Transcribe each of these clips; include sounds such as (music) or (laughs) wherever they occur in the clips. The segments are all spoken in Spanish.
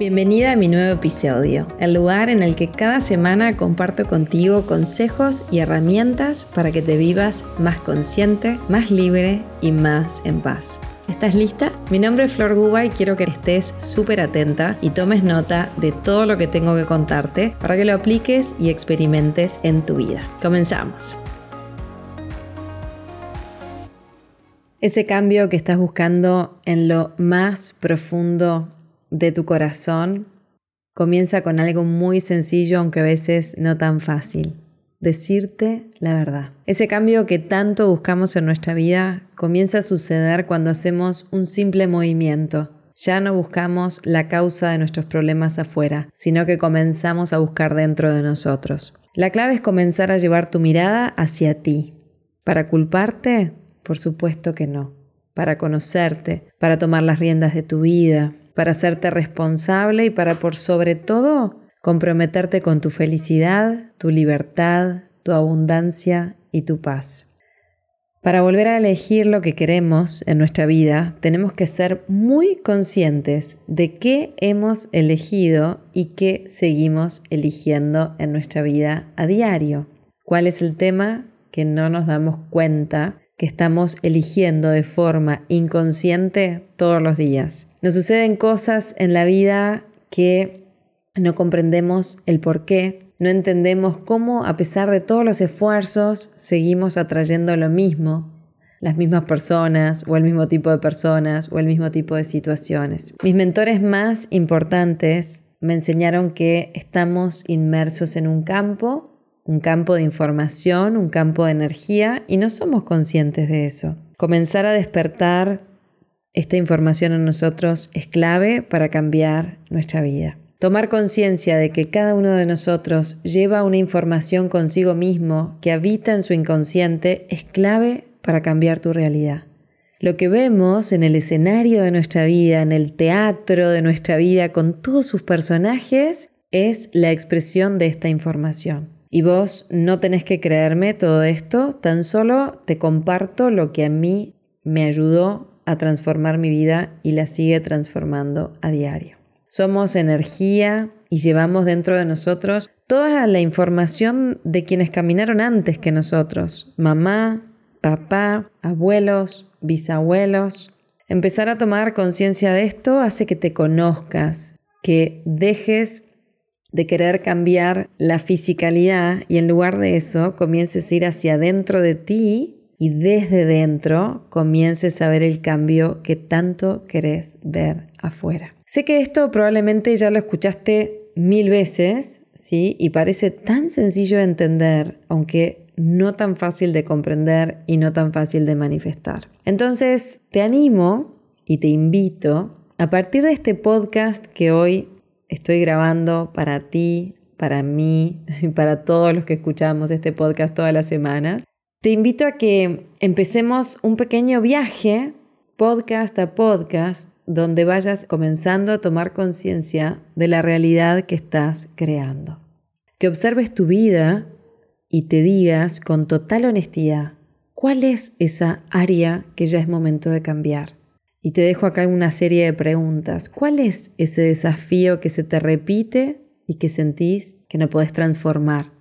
Bienvenida a mi nuevo episodio, el lugar en el que cada semana comparto contigo consejos y herramientas para que te vivas más consciente, más libre y más en paz. ¿Estás lista? Mi nombre es Flor Guba y quiero que estés súper atenta y tomes nota de todo lo que tengo que contarte para que lo apliques y experimentes en tu vida. Comenzamos. Ese cambio que estás buscando en lo más profundo de tu corazón comienza con algo muy sencillo, aunque a veces no tan fácil. Decirte la verdad. Ese cambio que tanto buscamos en nuestra vida comienza a suceder cuando hacemos un simple movimiento. Ya no buscamos la causa de nuestros problemas afuera, sino que comenzamos a buscar dentro de nosotros. La clave es comenzar a llevar tu mirada hacia ti. ¿Para culparte? Por supuesto que no. Para conocerte, para tomar las riendas de tu vida, para hacerte responsable y para por sobre todo comprometerte con tu felicidad, tu libertad, tu abundancia y tu paz. Para volver a elegir lo que queremos en nuestra vida, tenemos que ser muy conscientes de qué hemos elegido y qué seguimos eligiendo en nuestra vida a diario. ¿Cuál es el tema que no nos damos cuenta que estamos eligiendo de forma inconsciente todos los días? Nos suceden cosas en la vida que no comprendemos el por qué, no entendemos cómo a pesar de todos los esfuerzos seguimos atrayendo lo mismo, las mismas personas o el mismo tipo de personas o el mismo tipo de situaciones. Mis mentores más importantes me enseñaron que estamos inmersos en un campo, un campo de información, un campo de energía y no somos conscientes de eso. Comenzar a despertar esta información en nosotros es clave para cambiar nuestra vida. Tomar conciencia de que cada uno de nosotros lleva una información consigo mismo que habita en su inconsciente es clave para cambiar tu realidad. Lo que vemos en el escenario de nuestra vida, en el teatro de nuestra vida, con todos sus personajes, es la expresión de esta información. Y vos no tenés que creerme todo esto, tan solo te comparto lo que a mí me ayudó a transformar mi vida y la sigue transformando a diario. Somos energía y llevamos dentro de nosotros toda la información de quienes caminaron antes que nosotros. Mamá, papá, abuelos, bisabuelos. Empezar a tomar conciencia de esto hace que te conozcas, que dejes de querer cambiar la fisicalidad y en lugar de eso comiences a ir hacia adentro de ti y desde dentro comiences a ver el cambio que tanto querés ver afuera. Sé que esto probablemente ya lo escuchaste mil veces, ¿sí? Y parece tan sencillo de entender, aunque no tan fácil de comprender y no tan fácil de manifestar. Entonces, te animo y te invito a partir de este podcast que hoy estoy grabando para ti, para mí (laughs) y para todos los que escuchamos este podcast toda la semana, te invito a que empecemos un pequeño viaje, podcast a podcast, donde vayas comenzando a tomar conciencia de la realidad que estás creando. Que observes tu vida y te digas con total honestidad cuál es esa área que ya es momento de cambiar. Y te dejo acá una serie de preguntas. ¿Cuál es ese desafío que se te repite y que sentís que no podés transformar?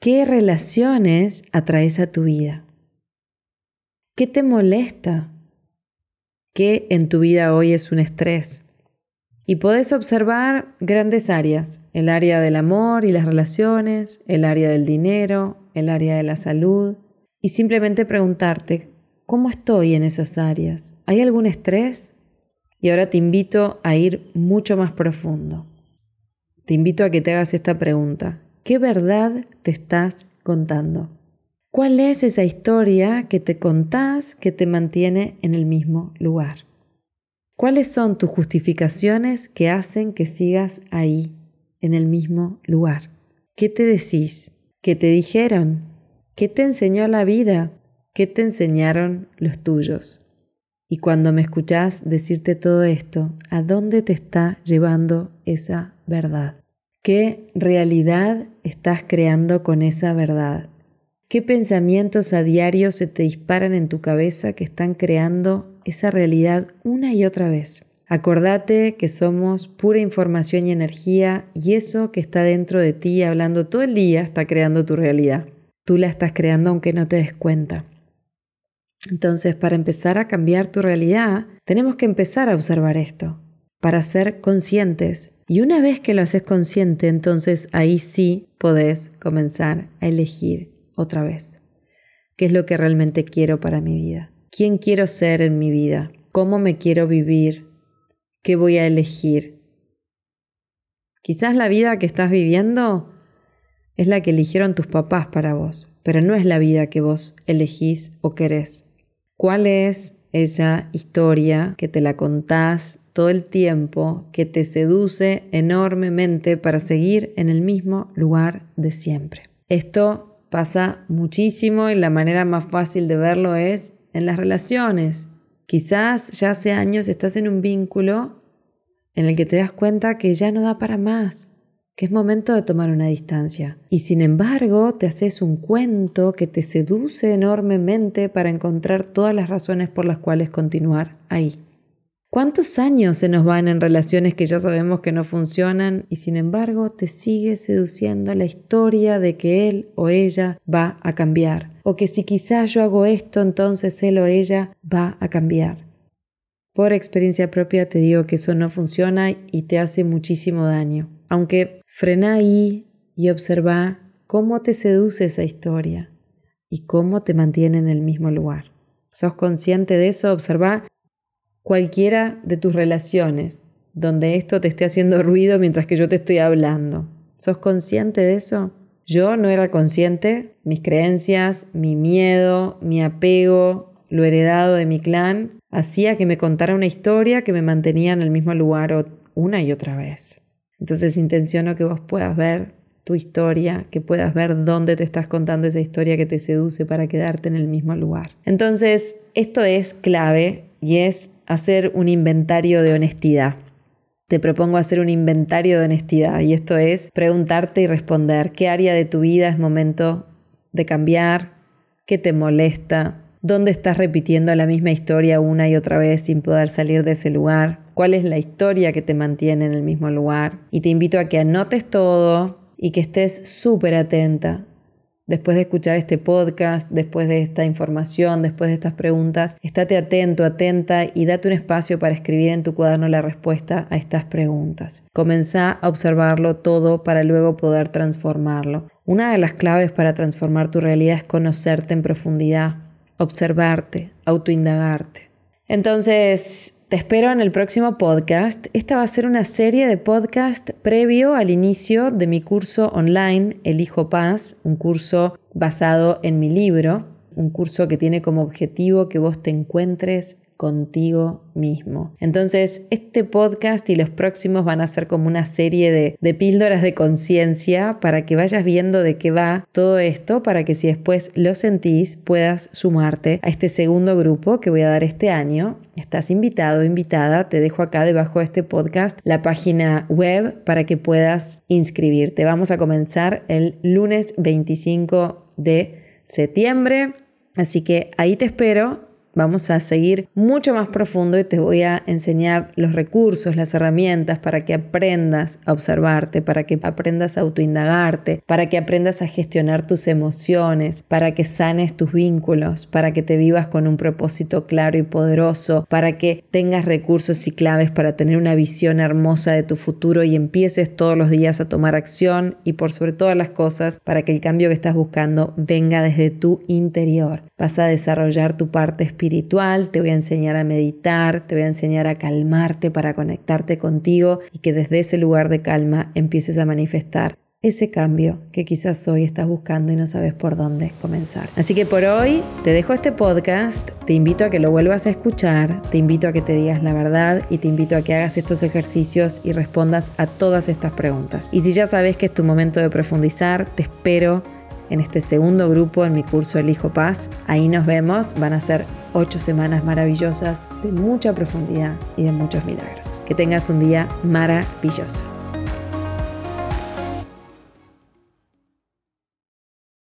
¿Qué relaciones atraes a tu vida? ¿Qué te molesta? ¿Qué en tu vida hoy es un estrés? Y podés observar grandes áreas, el área del amor y las relaciones, el área del dinero, el área de la salud, y simplemente preguntarte, ¿cómo estoy en esas áreas? ¿Hay algún estrés? Y ahora te invito a ir mucho más profundo. Te invito a que te hagas esta pregunta. ¿Qué verdad te estás contando? ¿Cuál es esa historia que te contás que te mantiene en el mismo lugar? ¿Cuáles son tus justificaciones que hacen que sigas ahí, en el mismo lugar? ¿Qué te decís? ¿Qué te dijeron? ¿Qué te enseñó la vida? ¿Qué te enseñaron los tuyos? Y cuando me escuchás decirte todo esto, ¿a dónde te está llevando esa verdad? ¿Qué realidad estás creando con esa verdad? ¿Qué pensamientos a diario se te disparan en tu cabeza que están creando esa realidad una y otra vez? Acordate que somos pura información y energía y eso que está dentro de ti hablando todo el día está creando tu realidad. Tú la estás creando aunque no te des cuenta. Entonces, para empezar a cambiar tu realidad, tenemos que empezar a observar esto, para ser conscientes. Y una vez que lo haces consciente, entonces ahí sí podés comenzar a elegir otra vez. ¿Qué es lo que realmente quiero para mi vida? ¿Quién quiero ser en mi vida? ¿Cómo me quiero vivir? ¿Qué voy a elegir? Quizás la vida que estás viviendo es la que eligieron tus papás para vos, pero no es la vida que vos elegís o querés. ¿Cuál es esa historia que te la contás todo el tiempo, que te seduce enormemente para seguir en el mismo lugar de siempre? Esto pasa muchísimo y la manera más fácil de verlo es en las relaciones. Quizás ya hace años estás en un vínculo en el que te das cuenta que ya no da para más, que es momento de tomar una distancia. Y sin embargo, te haces un cuento que te seduce enormemente para encontrar todas las razones por las cuales continuar ahí. ¿Cuántos años se nos van en relaciones que ya sabemos que no funcionan y sin embargo te sigue seduciendo la historia de que él o ella va a cambiar? O que si quizás yo hago esto, entonces él o ella va a cambiar. Por experiencia propia te digo que eso no funciona y te hace muchísimo daño. Aunque frena ahí y observa cómo te seduce esa historia y cómo te mantiene en el mismo lugar. ¿Sos consciente de eso? Observa cualquiera de tus relaciones donde esto te esté haciendo ruido mientras que yo te estoy hablando. ¿Sos consciente de eso? Yo no era consciente, mis creencias, mi miedo, mi apego, lo heredado de mi clan, hacía que me contara una historia que me mantenía en el mismo lugar una y otra vez. Entonces intenciono que vos puedas ver tu historia, que puedas ver dónde te estás contando esa historia que te seduce para quedarte en el mismo lugar. Entonces, esto es clave y es hacer un inventario de honestidad. Te propongo hacer un inventario de honestidad y esto es preguntarte y responder qué área de tu vida es momento de cambiar, qué te molesta, dónde estás repitiendo la misma historia una y otra vez sin poder salir de ese lugar, cuál es la historia que te mantiene en el mismo lugar. Y te invito a que anotes todo y que estés súper atenta. Después de escuchar este podcast, después de esta información, después de estas preguntas, estate atento, atenta y date un espacio para escribir en tu cuaderno la respuesta a estas preguntas. Comenzá a observarlo todo para luego poder transformarlo. Una de las claves para transformar tu realidad es conocerte en profundidad, observarte, autoindagarte. Entonces, te espero en el próximo podcast. Esta va a ser una serie de podcast previo al inicio de mi curso online Elijo Paz, un curso basado en mi libro, un curso que tiene como objetivo que vos te encuentres contigo mismo. Entonces, este podcast y los próximos van a ser como una serie de, de píldoras de conciencia para que vayas viendo de qué va todo esto, para que si después lo sentís puedas sumarte a este segundo grupo que voy a dar este año. Estás invitado, invitada, te dejo acá debajo de este podcast la página web para que puedas inscribirte. Vamos a comenzar el lunes 25 de septiembre, así que ahí te espero Vamos a seguir mucho más profundo y te voy a enseñar los recursos, las herramientas para que aprendas a observarte, para que aprendas a autoindagarte, para que aprendas a gestionar tus emociones, para que sanes tus vínculos, para que te vivas con un propósito claro y poderoso, para que tengas recursos y claves para tener una visión hermosa de tu futuro y empieces todos los días a tomar acción y por sobre todas las cosas para que el cambio que estás buscando venga desde tu interior. Vas a desarrollar tu parte espiritual espiritual, te voy a enseñar a meditar, te voy a enseñar a calmarte para conectarte contigo y que desde ese lugar de calma empieces a manifestar ese cambio que quizás hoy estás buscando y no sabes por dónde comenzar. Así que por hoy te dejo este podcast, te invito a que lo vuelvas a escuchar, te invito a que te digas la verdad y te invito a que hagas estos ejercicios y respondas a todas estas preguntas. Y si ya sabes que es tu momento de profundizar, te espero en este segundo grupo en mi curso El Hijo Paz. Ahí nos vemos, van a ser ocho semanas maravillosas de mucha profundidad y de muchos milagros. Que tengas un día maravilloso.